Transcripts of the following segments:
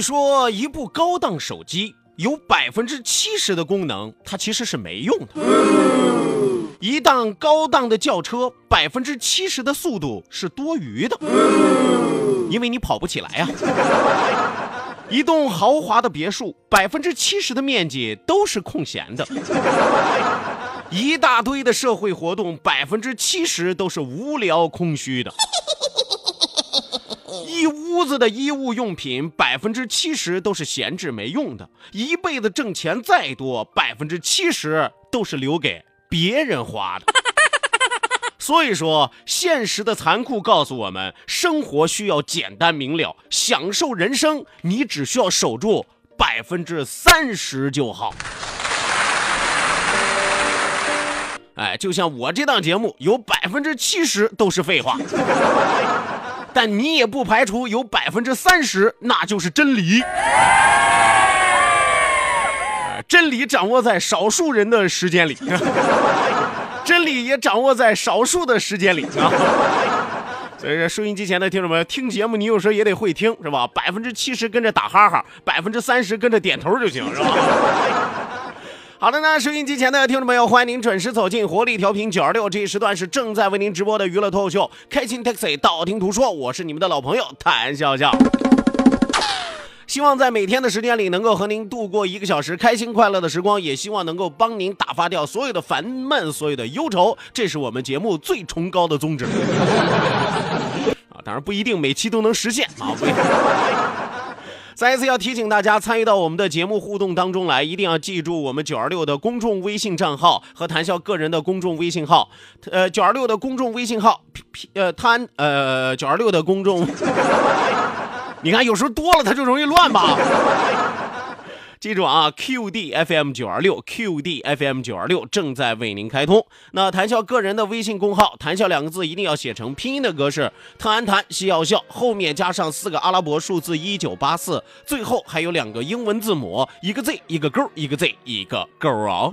说一部高档手机有百分之七十的功能，它其实是没用的。一档高档的轿车，百分之七十的速度是多余的，因为你跑不起来呀。一栋豪华的别墅，百分之七十的面积都是空闲的。一大堆的社会活动，百分之七十都是无聊空虚的。一屋子的衣物用品，百分之七十都是闲置没用的。一辈子挣钱再多，百分之七十都是留给别人花的。所以说，现实的残酷告诉我们，生活需要简单明了，享受人生，你只需要守住百分之三十就好。哎，就像我这档节目，有百分之七十都是废话。但你也不排除有百分之三十，那就是真理。真理掌握在少数人的时间里，真理也掌握在少数的时间里啊。所以，收音机前的听众们，听节目你有时候也得会听，是吧？百分之七十跟着打哈哈，百分之三十跟着点头就行，是吧？好的呢，收音机前的听众朋友，欢迎您准时走进活力调频九二六，这一时段是正在为您直播的娱乐脱口秀《开心 Taxi》，道听途说，我是你们的老朋友谭笑笑。希望在每天的时间里，能够和您度过一个小时开心快乐的时光，也希望能够帮您打发掉所有的烦闷、所有的忧愁，这是我们节目最崇高的宗旨。啊，当然不一定每期都能实现啊。不再一次要提醒大家，参与到我们的节目互动当中来，一定要记住我们九二六的公众微信账号和谈笑个人的公众微信号。呃，九二六的公众微信号，呃，谈呃九二六的公众，你看有时候多了它就容易乱吧。记住啊，QD FM 九二六，QD FM 九二六正在为您开通。那谈笑个人的微信公号，谈笑两个字一定要写成拼音的格式，特安谈西要笑，后面加上四个阿拉伯数字一九八四，最后还有两个英文字母，一个 Z 一个勾，一个 Z 一个勾啊。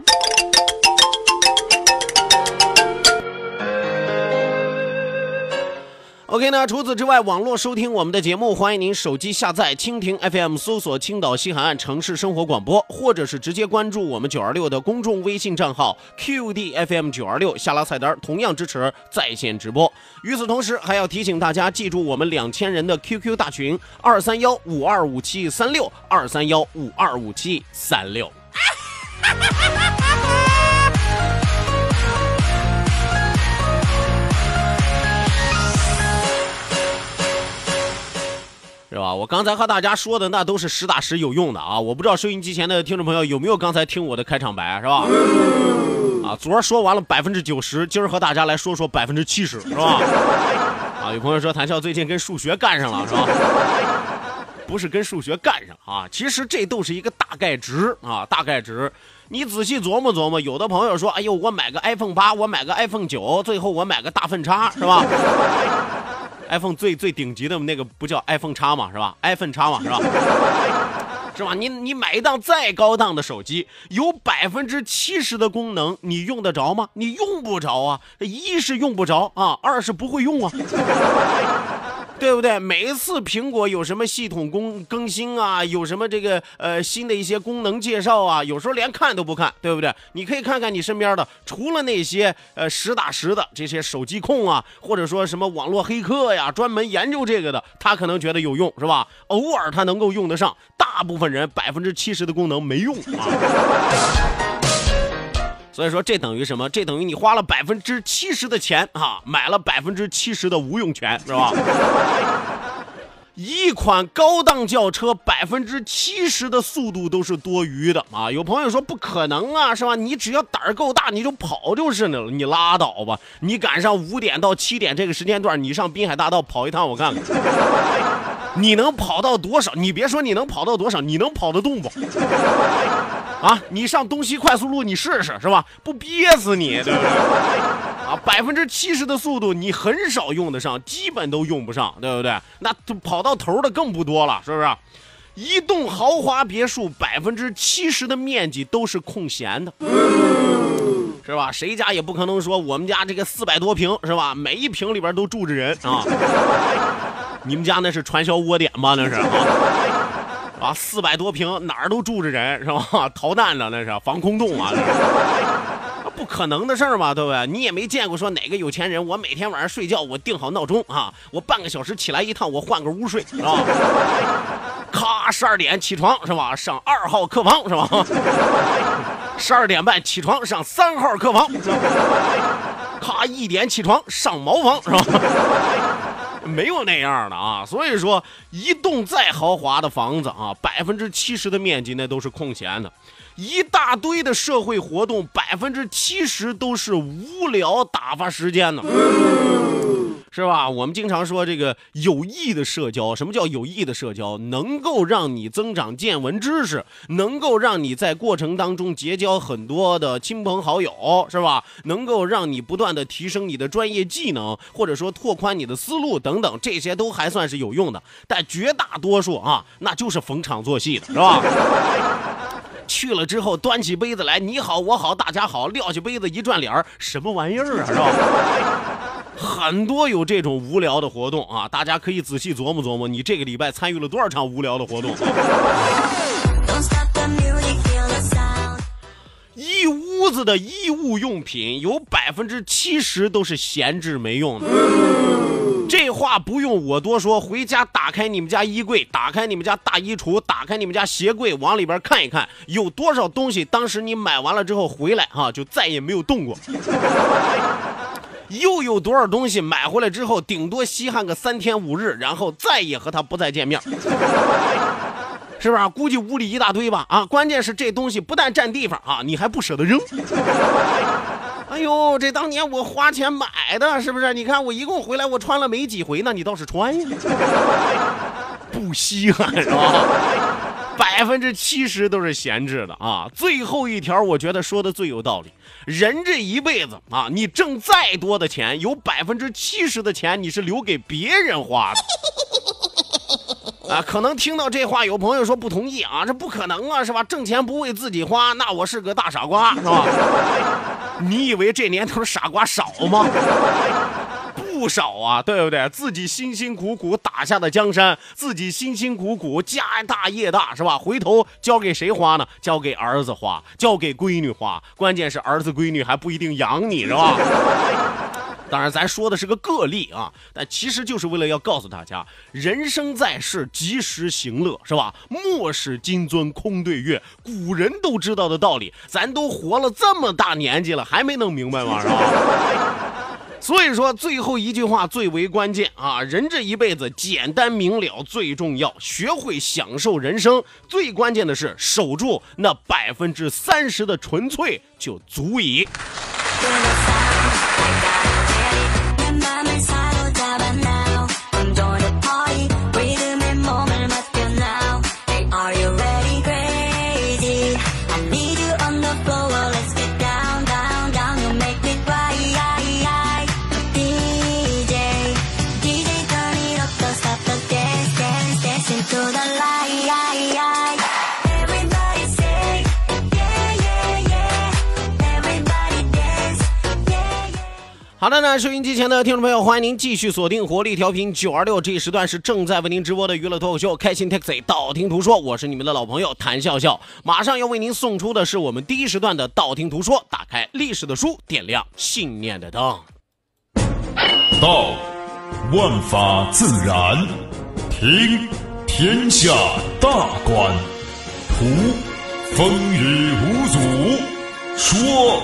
OK 呢？除此之外，网络收听我们的节目，欢迎您手机下载蜻蜓 FM，搜索青岛西海岸城市生活广播，或者是直接关注我们九二六的公众微信账号 QDFM 九二六，下拉菜单同样支持在线直播。与此同时，还要提醒大家记住我们两千人的 QQ 大群二三幺五二五七三六二三幺五二五七三六。是吧？我刚才和大家说的那都是实打实有用的啊！我不知道收音机前的听众朋友有没有刚才听我的开场白，是吧？啊，昨儿说完了百分之九十，今儿和大家来说说百分之七十，是吧？啊，有朋友说谭笑最近跟数学干上了，是吧？不是跟数学干上啊，其实这都是一个大概值啊，大概值。你仔细琢磨琢磨，有的朋友说，哎呦，我买个 iPhone 八，我买个 iPhone 九，最后我买个大粪叉，是吧？iPhone 最最顶级的那个不叫 iPhone 叉嘛，是吧？iPhone 叉嘛，是吧？是吧？你你买一档再高档的手机，有百分之七十的功能，你用得着吗？你用不着啊！一是用不着啊，二是不会用啊。对不对？每一次苹果有什么系统更更新啊，有什么这个呃新的一些功能介绍啊，有时候连看都不看，对不对？你可以看看你身边的，除了那些呃实打实的这些手机控啊，或者说什么网络黑客呀，专门研究这个的，他可能觉得有用，是吧？偶尔他能够用得上，大部分人百分之七十的功能没用啊。所以说，这等于什么？这等于你花了百分之七十的钱啊，买了百分之七十的无用权，是吧？一款高档轿车百分之七十的速度都是多余的啊！有朋友说不可能啊，是吧？你只要胆儿够大，你就跑就是了。你拉倒吧！你赶上五点到七点这个时间段，你上滨海大道跑一趟，我看看，你能跑到多少？你别说你能跑到多少，你能跑得动不？啊，你上东西快速路，你试试是吧？不憋死你，对不对？啊，百分之七十的速度你很少用得上，基本都用不上，对不对？那跑到头的更不多了，是不是？一栋豪华别墅百分之七十的面积都是空闲的，是吧？谁家也不可能说我们家这个四百多平是吧？每一平里边都住着人啊？你们家那是传销窝点吗？那是啊？啊，四百多平哪儿都住着人是吧？逃难的那是防空洞啊，不可能的事儿嘛，对不对？你也没见过说哪个有钱人，我每天晚上睡觉我定好闹钟啊，我半个小时起来一趟，我换个屋睡是吧？咔，十二点起床是吧？上二号客房是吧？十二点半起床上三号客房，咔，一点起床上茅房是吧？没有那样的啊，所以说一栋再豪华的房子啊，百分之七十的面积那都是空闲的，一大堆的社会活动，百分之七十都是无聊打发时间的。是吧？我们经常说这个有益的社交，什么叫有益的社交？能够让你增长见闻知识，能够让你在过程当中结交很多的亲朋好友，是吧？能够让你不断的提升你的专业技能，或者说拓宽你的思路等等，这些都还算是有用的。但绝大多数啊，那就是逢场作戏的，是吧？去了之后端起杯子来，你好我好大家好，撂起杯子一转脸什么玩意儿啊，是吧？很多有这种无聊的活动啊，大家可以仔细琢磨琢磨，你这个礼拜参与了多少场无聊的活动？一屋子的衣物用品有百分之七十都是闲置没用的，这话不用我多说，回家打开你们家衣柜，打开你们家大衣橱，打开你们家鞋柜，往里边看一看，有多少东西当时你买完了之后回来哈，就再也没有动过。又有多少东西买回来之后，顶多稀罕个三天五日，然后再也和他不再见面，是不是？估计屋里一大堆吧？啊，关键是这东西不但占地方啊，你还不舍得扔。哎呦，这当年我花钱买的，是不是？你看我一共回来我穿了没几回呢，你倒是穿呀，不稀罕是吧？百分之七十都是闲置的啊！最后一条，我觉得说的最有道理。人这一辈子啊，你挣再多的钱，有百分之七十的钱你是留给别人花的 啊。可能听到这话，有朋友说不同意啊，这不可能啊，是吧？挣钱不为自己花，那我是个大傻瓜，是吧？你以为这年头傻瓜少吗？不少啊，对不对？自己辛辛苦苦打下的江山，自己辛辛苦苦家大业大，是吧？回头交给谁花呢？交给儿子花，交给闺女花。关键是儿子闺女还不一定养你，是吧？当然，咱说的是个个例啊，但其实就是为了要告诉大家，人生在世，及时行乐，是吧？莫使金樽空对月，古人都知道的道理，咱都活了这么大年纪了，还没弄明白吗？是吧？所以说，最后一句话最为关键啊！人这一辈子简单明了最重要，学会享受人生。最关键的是守住那百分之三十的纯粹就足矣。好的呢，收音机前的听众朋友，欢迎您继续锁定活力调频九二六，这一时段是正在为您直播的娱乐脱口秀《开心 Taxi》，道听途说，我是你们的老朋友谭笑笑，马上要为您送出的是我们第一时段的道听途说，打开历史的书，点亮信念的灯。道，万法自然；听，天下大观；图，风雨无阻；说，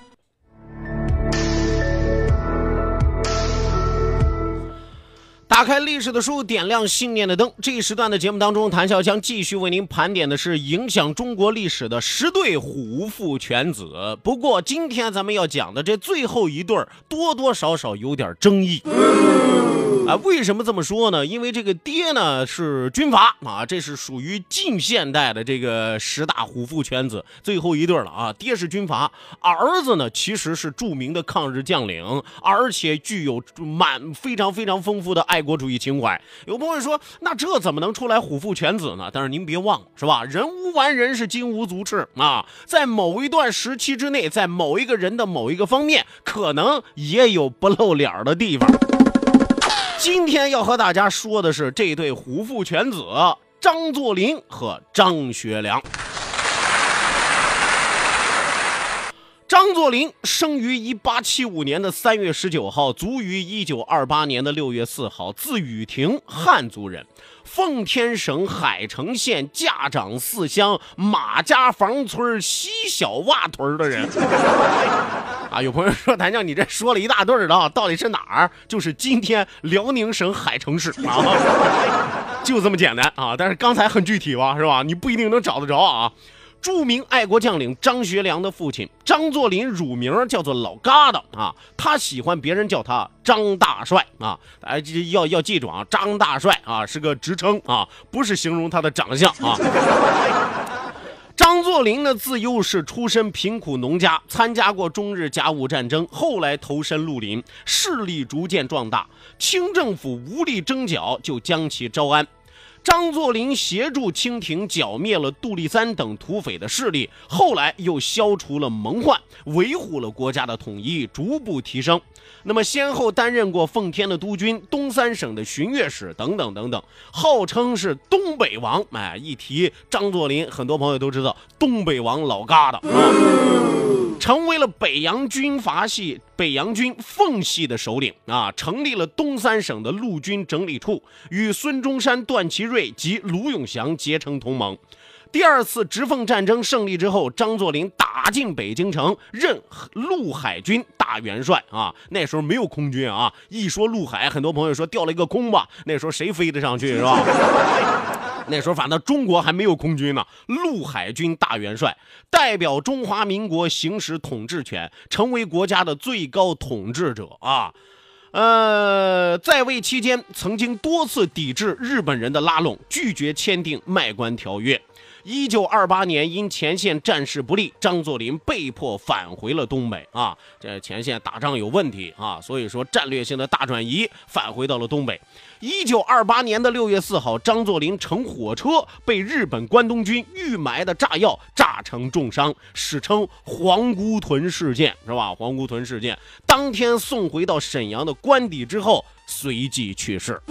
打开历史的书，点亮信念的灯。这一时段的节目当中，谭笑将继续为您盘点的是影响中国历史的十对虎父犬子。不过，今天咱们要讲的这最后一对儿，多多少少有点争议。啊，为什么这么说呢？因为这个爹呢是军阀啊，这是属于近现代的这个十大虎父犬子最后一对了啊。爹是军阀，儿子呢其实是著名的抗日将领，而且具有满非常非常丰富的爱国主义情怀。有朋友说，那这怎么能出来虎父犬子呢？但是您别忘了，是吧？人无完人，是金无足赤啊。在某一段时期之内，在某一个人的某一个方面，可能也有不露脸的地方。今天要和大家说的是这对虎父犬子张作霖和张学良。张作霖生于一八七五年的三月十九号，卒于一九二八年的六月四号，字雨亭，汉族人，奉天省海城县驾长四乡马家房村西小洼屯的人。啊，有朋友说谭将，你这说了一大堆的啊，到底是哪儿？就是今天辽宁省海城市啊，就这么简单啊。但是刚才很具体吧，是吧？你不一定能找得着啊。著名爱国将领张学良的父亲张作霖，乳名叫做老疙瘩啊，他喜欢别人叫他张大帅啊。哎，这要要记住啊，张大帅啊是个职称啊，不是形容他的长相啊。张作霖呢，自幼是出身贫苦农家，参加过中日甲午战争，后来投身绿林，势力逐渐壮大。清政府无力征剿，就将其招安。张作霖协助清廷剿灭了杜立三等土匪的势力，后来又消除了蒙患，维护了国家的统一，逐步提升。那么，先后担任过奉天的督军、东三省的巡阅使等等等等，号称是东北王。哎，一提张作霖，很多朋友都知道东北王老疙瘩啊，成为了北洋军阀系北洋军奉系的首领啊，成立了东三省的陆军整理处，与孙中山、段祺瑞及卢永祥结成同盟。第二次直奉战争胜利之后，张作霖打进北京城，任陆海军大元帅啊。那时候没有空军啊，一说陆海，很多朋友说掉了一个空吧。那时候谁飞得上去是吧？那时候反正中国还没有空军呢。陆海军大元帅代表中华民国行使统治权，成为国家的最高统治者啊。呃，在位期间曾经多次抵制日本人的拉拢，拒绝签订卖官条约。一九二八年，因前线战事不利，张作霖被迫返回了东北啊。这前线打仗有问题啊，所以说战略性的大转移，返回到了东北。一九二八年的六月四号，张作霖乘火车被日本关东军预埋的炸药炸成重伤，史称皇姑屯事件，是吧？皇姑屯事件当天送回到沈阳的官邸之后，随即去世。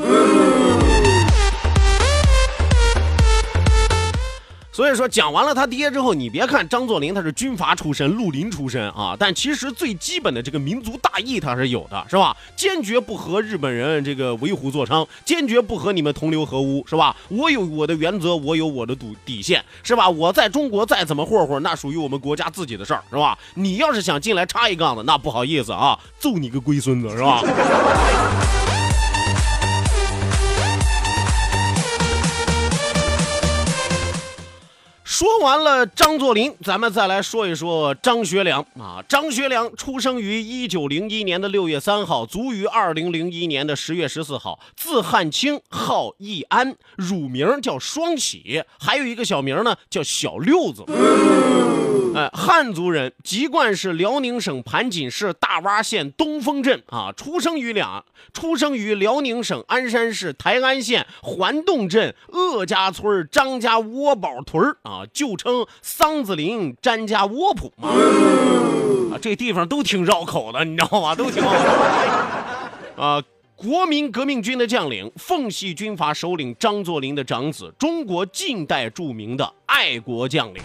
所以说讲完了他爹之后，你别看张作霖他是军阀出身、绿林出身啊，但其实最基本的这个民族大义他是有的，是吧？坚决不和日本人这个为虎作伥，坚决不和你们同流合污，是吧？我有我的原则，我有我的底底线，是吧？我在中国再怎么霍霍，那属于我们国家自己的事儿，是吧？你要是想进来插一杠子，那不好意思啊，揍你个龟孙子，是吧？说完了张作霖，咱们再来说一说张学良啊。张学良出生于一九零一年的六月三号，卒于二零零一年的十月十四号，字汉卿，号义安，乳名叫双喜，还有一个小名呢叫小六子。汉族人，籍贯是辽宁省盘锦市大洼县东风镇啊，出生于两，出生于辽宁省鞍山市台安县环洞镇鄂家村张家窝堡屯啊，旧称桑子林詹家窝铺啊，啊，这地方都挺绕口的，你知道吗？都挺绕口 啊。国民革命军的将领，奉系军阀首领张作霖的长子，中国近代著名的爱国将领。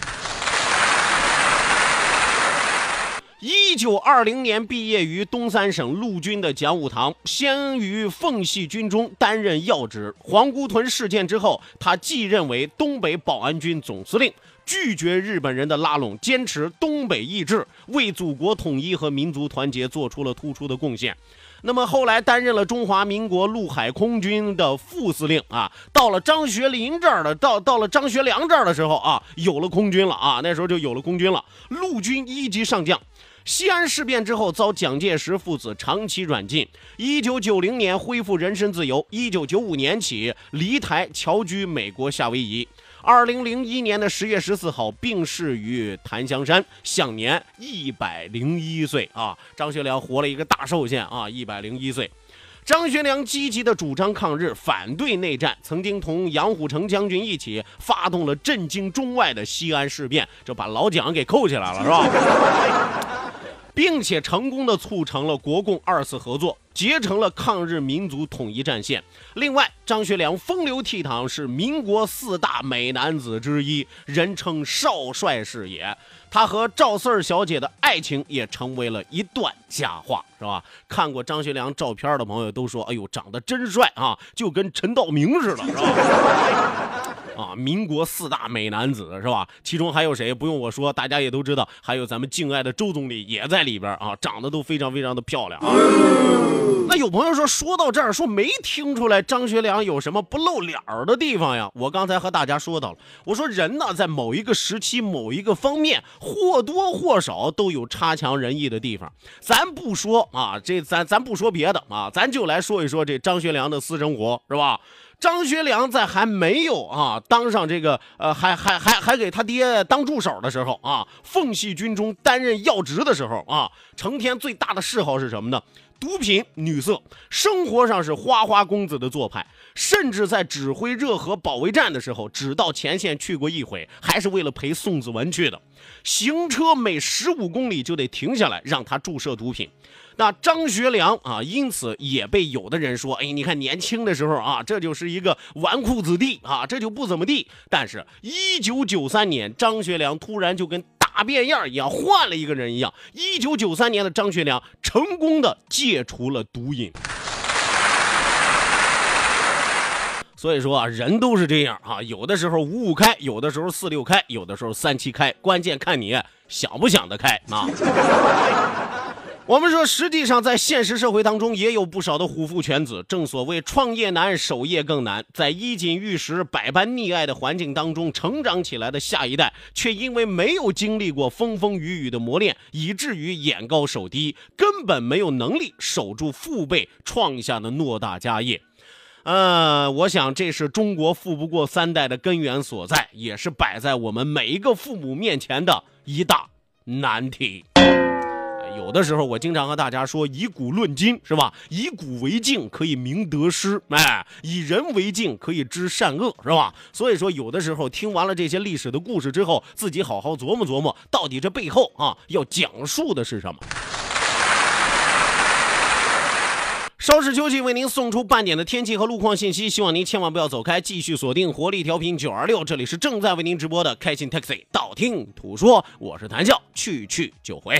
一九二零年毕业于东三省陆军的讲武堂，先于奉系军中担任要职。皇姑屯事件之后，他继任为东北保安军总司令，拒绝日本人的拉拢，坚持东北意志，为祖国统一和民族团结做出了突出的贡献。那么后来担任了中华民国陆海空军的副司令啊，到了张学林这儿的，到到了张学良这儿的时候啊，有了空军了啊，那时候就有了空军了，陆军一级上将。西安事变之后，遭蒋介石父子长期软禁。一九九零年恢复人身自由，一九九五年起离台侨居美国夏威夷。二零零一年的十月十四号病逝于檀香山，享年一百零一岁啊！张学良活了一个大寿限啊，一百零一岁。张学良积极的主张抗日，反对内战，曾经同杨虎城将军一起发动了震惊中外的西安事变，这把老蒋给扣起来了，是吧？并且成功的促成了国共二次合作，结成了抗日民族统一战线。另外，张学良风流倜傥，是民国四大美男子之一，人称少帅是也。他和赵四儿小姐的爱情也成为了一段佳话，是吧？看过张学良照片的朋友都说：“哎呦，长得真帅啊，就跟陈道明似的，是吧？”啊，民国四大美男子是吧？其中还有谁？不用我说，大家也都知道。还有咱们敬爱的周总理也在里边啊，长得都非常非常的漂亮啊。那有朋友说，说到这儿说没听出来张学良有什么不露脸儿的地方呀？我刚才和大家说到了，我说人呢，在某一个时期、某一个方面，或多或少都有差强人意的地方。咱不说啊，这咱咱不说别的啊，咱就来说一说这张学良的私生活，是吧？张学良在还没有啊当上这个呃还还还还给他爹当助手的时候啊，奉系军中担任要职的时候啊，成天最大的嗜好是什么呢？毒品、女色，生活上是花花公子的做派，甚至在指挥热河保卫战的时候，只到前线去过一回，还是为了陪宋子文去的。行车每十五公里就得停下来让他注射毒品。那张学良啊，因此也被有的人说：“哎，你看年轻的时候啊，这就是一个纨绔子弟啊，这就不怎么地。”但是，一九九三年，张学良突然就跟大变样一样，换了一个人一样。一九九三年的张学良成功的戒除了毒瘾。所以说啊，人都是这样啊，有的时候五五开，有的时候四六开，有的时候三七开，关键看你想不想得开啊。我们说，实际上在现实社会当中，也有不少的虎父犬子。正所谓创业难，守业更难。在衣锦玉食、百般溺爱的环境当中成长起来的下一代，却因为没有经历过风风雨雨的磨练，以至于眼高手低，根本没有能力守住父辈创下的诺大家业。呃，我想这是中国富不过三代的根源所在，也是摆在我们每一个父母面前的一大难题。有的时候，我经常和大家说，以古论今，是吧？以古为镜，可以明得失；哎，以人为镜，可以知善恶，是吧？所以说，有的时候听完了这些历史的故事之后，自己好好琢磨琢磨，到底这背后啊，要讲述的是什么。稍事休息，为您送出半点的天气和路况信息，希望您千万不要走开，继续锁定活力调频九二六，这里是正在为您直播的开心 Taxi，道听途说，我是谭笑，去去就回。